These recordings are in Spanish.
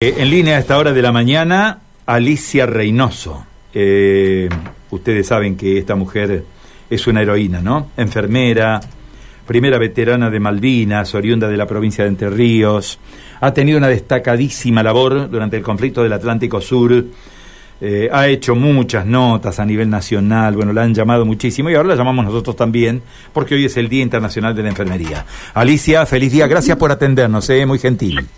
Eh, en línea a esta hora de la mañana, Alicia Reynoso. Eh, ustedes saben que esta mujer es una heroína, ¿no? Enfermera, primera veterana de Malvinas, oriunda de la provincia de Entre Ríos. Ha tenido una destacadísima labor durante el conflicto del Atlántico Sur. Eh, ha hecho muchas notas a nivel nacional, bueno, la han llamado muchísimo y ahora la llamamos nosotros también porque hoy es el Día Internacional de la Enfermería. Alicia, feliz día, gracias por atendernos, eh, muy gentil.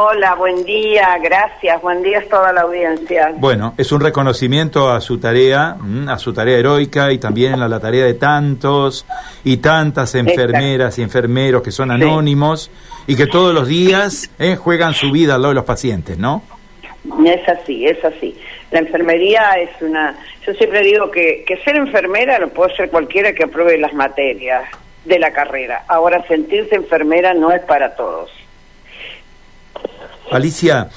Hola, buen día, gracias, buen día a toda la audiencia. Bueno, es un reconocimiento a su tarea, mm, a su tarea heroica y también a la tarea de tantos y tantas enfermeras y enfermeros que son anónimos y que todos los días eh, juegan su vida al lado de los pacientes, ¿no? Es así, es así. La enfermería es una... Yo siempre digo que, que ser enfermera lo puede ser cualquiera que apruebe las materias de la carrera. Ahora, sentirse enfermera no es para todos. Alicia,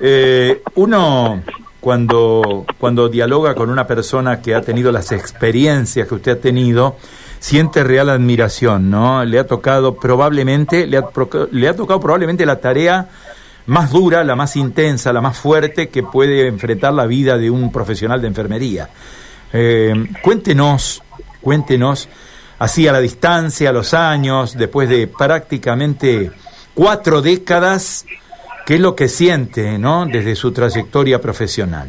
eh, uno cuando, cuando dialoga con una persona que ha tenido las experiencias que usted ha tenido, siente real admiración, ¿no? Le ha tocado probablemente, le ha, le ha tocado probablemente la tarea más dura, la más intensa, la más fuerte que puede enfrentar la vida de un profesional de enfermería. Eh, cuéntenos, cuéntenos, así a la distancia, a los años, después de prácticamente cuatro décadas, ¿Qué es lo que siente, no, desde su trayectoria profesional?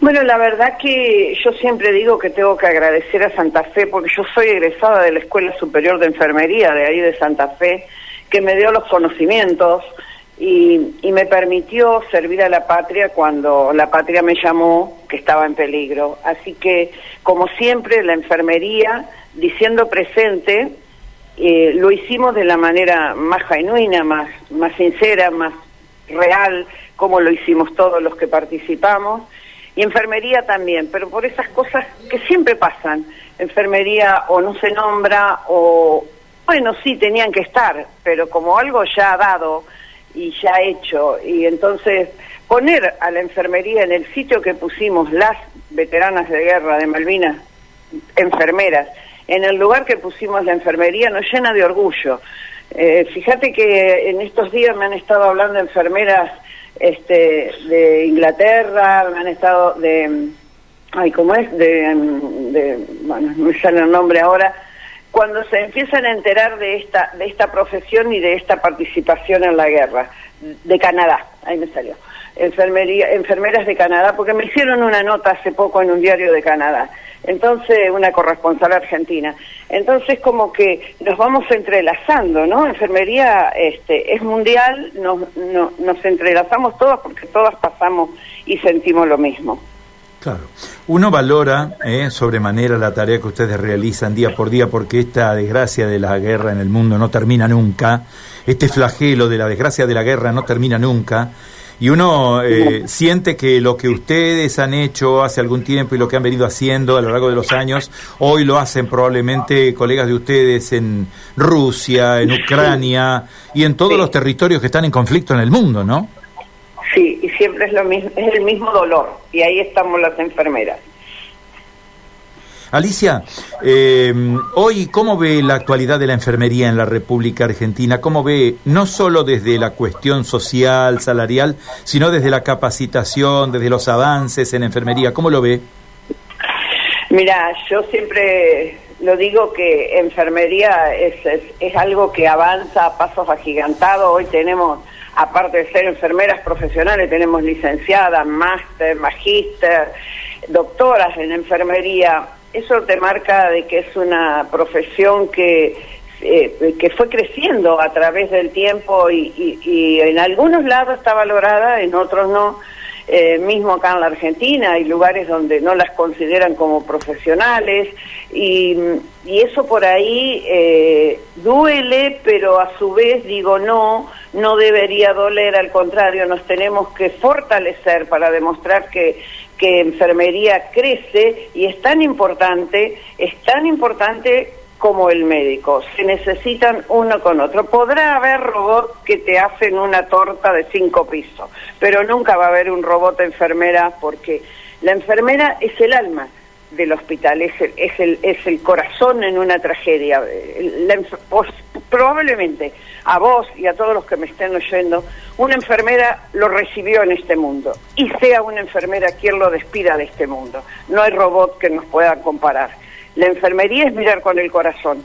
Bueno, la verdad que yo siempre digo que tengo que agradecer a Santa Fe, porque yo soy egresada de la Escuela Superior de Enfermería de ahí de Santa Fe, que me dio los conocimientos y, y me permitió servir a la patria cuando la patria me llamó que estaba en peligro. Así que, como siempre, la enfermería, diciendo presente, eh, lo hicimos de la manera más genuina, más, más sincera, más real, como lo hicimos todos los que participamos, y enfermería también, pero por esas cosas que siempre pasan. Enfermería o no se nombra o, bueno, sí, tenían que estar, pero como algo ya ha dado y ya hecho, y entonces poner a la enfermería en el sitio que pusimos las veteranas de guerra de Malvinas, enfermeras, en el lugar que pusimos la enfermería nos llena de orgullo. Eh, fíjate que en estos días me han estado hablando enfermeras este, de Inglaterra, me han estado de, ay, ¿cómo es? De, de, bueno, no me sale el nombre ahora, cuando se empiezan a enterar de esta, de esta profesión y de esta participación en la guerra, de Canadá, ahí me salió, enfermería, enfermeras de Canadá, porque me hicieron una nota hace poco en un diario de Canadá entonces una corresponsal argentina. Entonces como que nos vamos entrelazando, ¿no? Enfermería este, es mundial, nos, nos entrelazamos todas porque todas pasamos y sentimos lo mismo. Claro. Uno valora eh, sobremanera la tarea que ustedes realizan día por día porque esta desgracia de la guerra en el mundo no termina nunca, este flagelo de la desgracia de la guerra no termina nunca y uno eh, siente que lo que ustedes han hecho hace algún tiempo y lo que han venido haciendo a lo largo de los años, hoy lo hacen probablemente colegas de ustedes en Rusia, en Ucrania y en todos los territorios que están en conflicto en el mundo, ¿no? Sí, y siempre es, lo mismo, es el mismo dolor, y ahí estamos las enfermeras. Alicia, eh, hoy, ¿cómo ve la actualidad de la enfermería en la República Argentina? ¿Cómo ve no solo desde la cuestión social, salarial, sino desde la capacitación, desde los avances en enfermería? ¿Cómo lo ve? Mira, yo siempre lo digo que enfermería es, es, algo que avanza a pasos agigantados. Hoy tenemos, aparte de ser enfermeras profesionales, tenemos licenciadas, máster, magíster, doctoras en enfermería eso te marca de que es una profesión que, eh, que fue creciendo a través del tiempo y, y, en algunos lados está valorada, en otros no. Eh, mismo acá en la Argentina hay lugares donde no las consideran como profesionales y, y eso por ahí eh, duele, pero a su vez digo no, no debería doler, al contrario, nos tenemos que fortalecer para demostrar que que enfermería crece y es tan importante, es tan importante como el médico. Se necesitan uno con otro. Podrá haber robots que te hacen una torta de cinco pisos, pero nunca va a haber un robot enfermera porque la enfermera es el alma del hospital, es el, es el, es el corazón en una tragedia. probablemente a vos y a todos los que me estén oyendo, una enfermera lo recibió en este mundo y sea una enfermera quien lo despida de este mundo. No hay robot que nos pueda comparar. La enfermería es mirar con el corazón.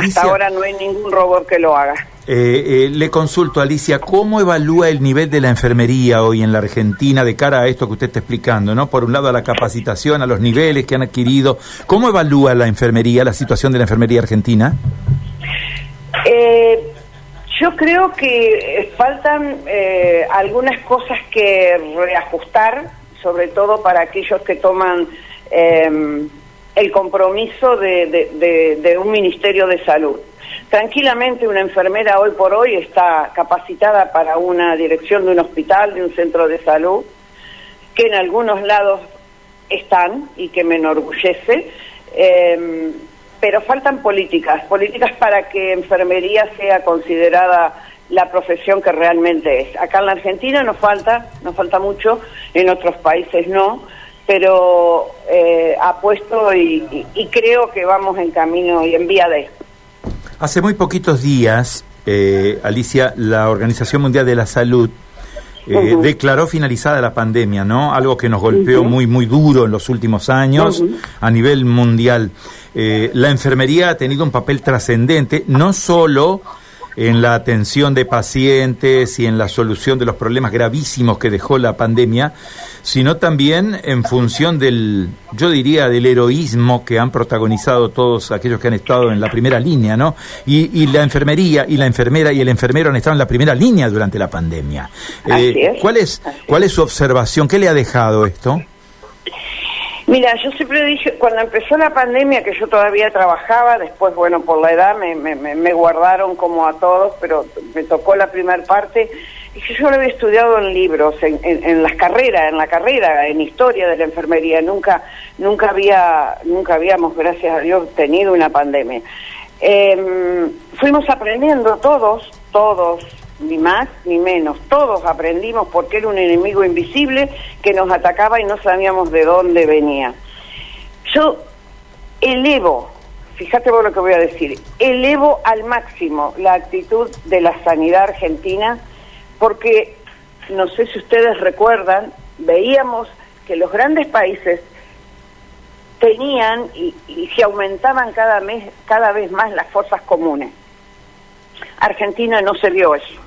Hasta ahora no hay ningún robot que lo haga. Eh, eh, le consulto, Alicia, ¿cómo evalúa el nivel de la enfermería hoy en la Argentina de cara a esto que usted está explicando? ¿no? Por un lado, a la capacitación, a los niveles que han adquirido. ¿Cómo evalúa la enfermería, la situación de la enfermería argentina? Eh, yo creo que faltan algunas cosas que reajustar, sobre todo para aquellos que toman el compromiso de un Ministerio de Salud Tranquilamente una enfermera hoy por hoy está capacitada para una dirección de un hospital, de un centro de salud, que en algunos lados están y que me enorgullece, em, pero faltan políticas, políticas para que enfermería sea considerada la profesión que realmente es. Acá en la Argentina nos falta, nos falta mucho, en otros países no, pero eh, apuesto y, y creo que vamos en camino y en vía de Hace muy poquitos días, eh, Alicia, la Organización Mundial de la Salud eh, declaró finalizada la pandemia, ¿no? Algo que nos golpeó muy, muy duro en los últimos años a nivel mundial. Eh, la enfermería ha tenido un papel trascendente, no solo en la atención de pacientes y en la solución de los problemas gravísimos que dejó la pandemia, sino también en función del, yo diría, del heroísmo que han protagonizado todos aquellos que han estado en la primera línea, ¿no? Y, la enfermería y la enfermera y el enfermero han estado en la primera línea durante la pandemia. Eh, ¿cuál, es, ¿Cuál es su observación? ¿Qué le ha dejado esto? Mira, yo siempre dije, cuando empezó la pandemia, que yo todavía trabajaba, después, bueno, por la edad me, me, guardaron como a todos, pero me tocó la primera parte, y yo lo había estudiado en libros, en, en, las carreras, en la carrera, en historia de la enfermería, nunca, nunca había, nunca habíamos, gracias a Dios, tenido una pandemia. Em, fuimos aprendiendo todos, todos, ni más ni menos. Todos aprendimos porque era un enemigo invisible que nos atacaba y no sabíamos de dónde venía. Yo elevo, fíjate vos lo que voy a decir, elevo al máximo la actitud de la sanidad argentina porque, no sé si ustedes recuerdan, veíamos que los grandes países tenían y, y se aumentaban cada, mes, cada vez más las fuerzas comunes. Argentina no se vio eso.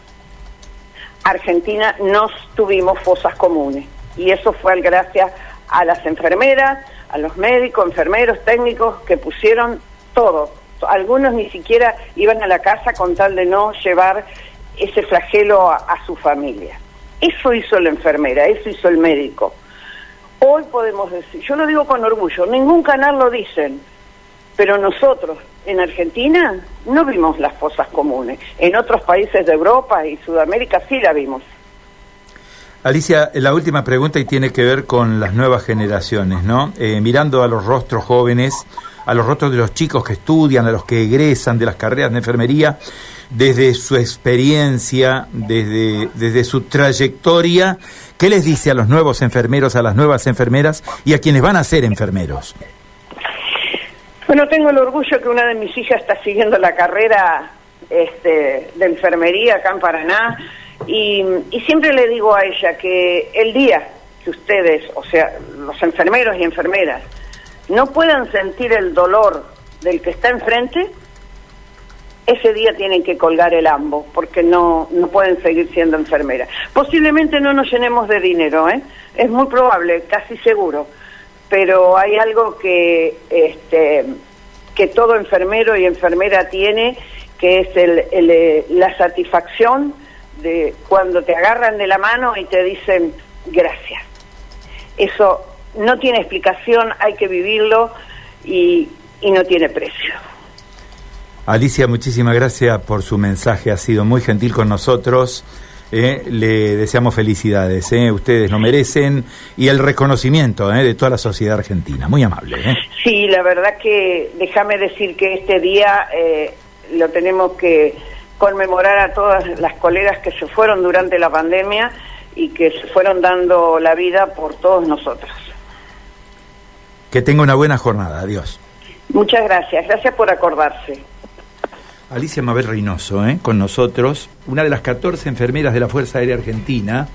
Argentina no tuvimos fosas comunes y eso fue gracias a las enfermeras, a los médicos, enfermeros, técnicos que pusieron todo. Algunos ni siquiera iban a la casa con tal de no llevar ese flagelo a, su familia. Eso hizo la enfermera, eso hizo el médico. Hoy podemos decir, yo lo digo con orgullo, ningún canal lo dicen, pero nosotros en Argentina no vimos las fosas comunes. En otros países de Europa y Sudamérica sí la vimos. Alicia, la última pregunta y tiene que ver con las nuevas generaciones, ¿no? Eh, mirando a los rostros jóvenes, a los rostros de los chicos que estudian, a los que egresan de las carreras de enfermería, desde su experiencia, desde, desde su trayectoria, ¿qué les dice a los nuevos enfermeros, a las nuevas enfermeras y a quienes van a ser enfermeros? Bueno, tengo el orgullo que una de mis hijas está siguiendo la carrera este, de enfermería acá en Paraná y, siempre le digo a ella que el día que ustedes, o sea, los enfermeros y enfermeras, no puedan sentir el dolor del que está enfrente, ese día tienen que colgar el ambo, porque no, no pueden seguir siendo enfermeras. Posiblemente no nos llenemos de dinero, ¿eh? es muy probable, casi seguro, pero hay algo que, este, que todo enfermero y enfermera tiene, que es el, eh, la satisfacción de cuando te agarran de la mano y te dicen gracias. Eso no tiene explicación, hay que vivirlo y, y no tiene precio. Alicia, muchísimas gracias por su mensaje, ha sido muy gentil con nosotros. Eh, le deseamos felicidades, eh. ustedes lo merecen y el reconocimiento eh, de toda la sociedad argentina. Muy amable. Sí, la verdad que déjame decir que este día lo tenemos que conmemorar a todas las colegas que se fueron durante la pandemia y que se fueron dando la vida por todos nosotros. Que tenga una buena jornada. Adiós. Muchas gracias. Gracias por acordarse. Alicia Mabel Reynoso, ¿eh? con nosotros, una de las 14 enfermeras de la Fuerza Aérea Argentina.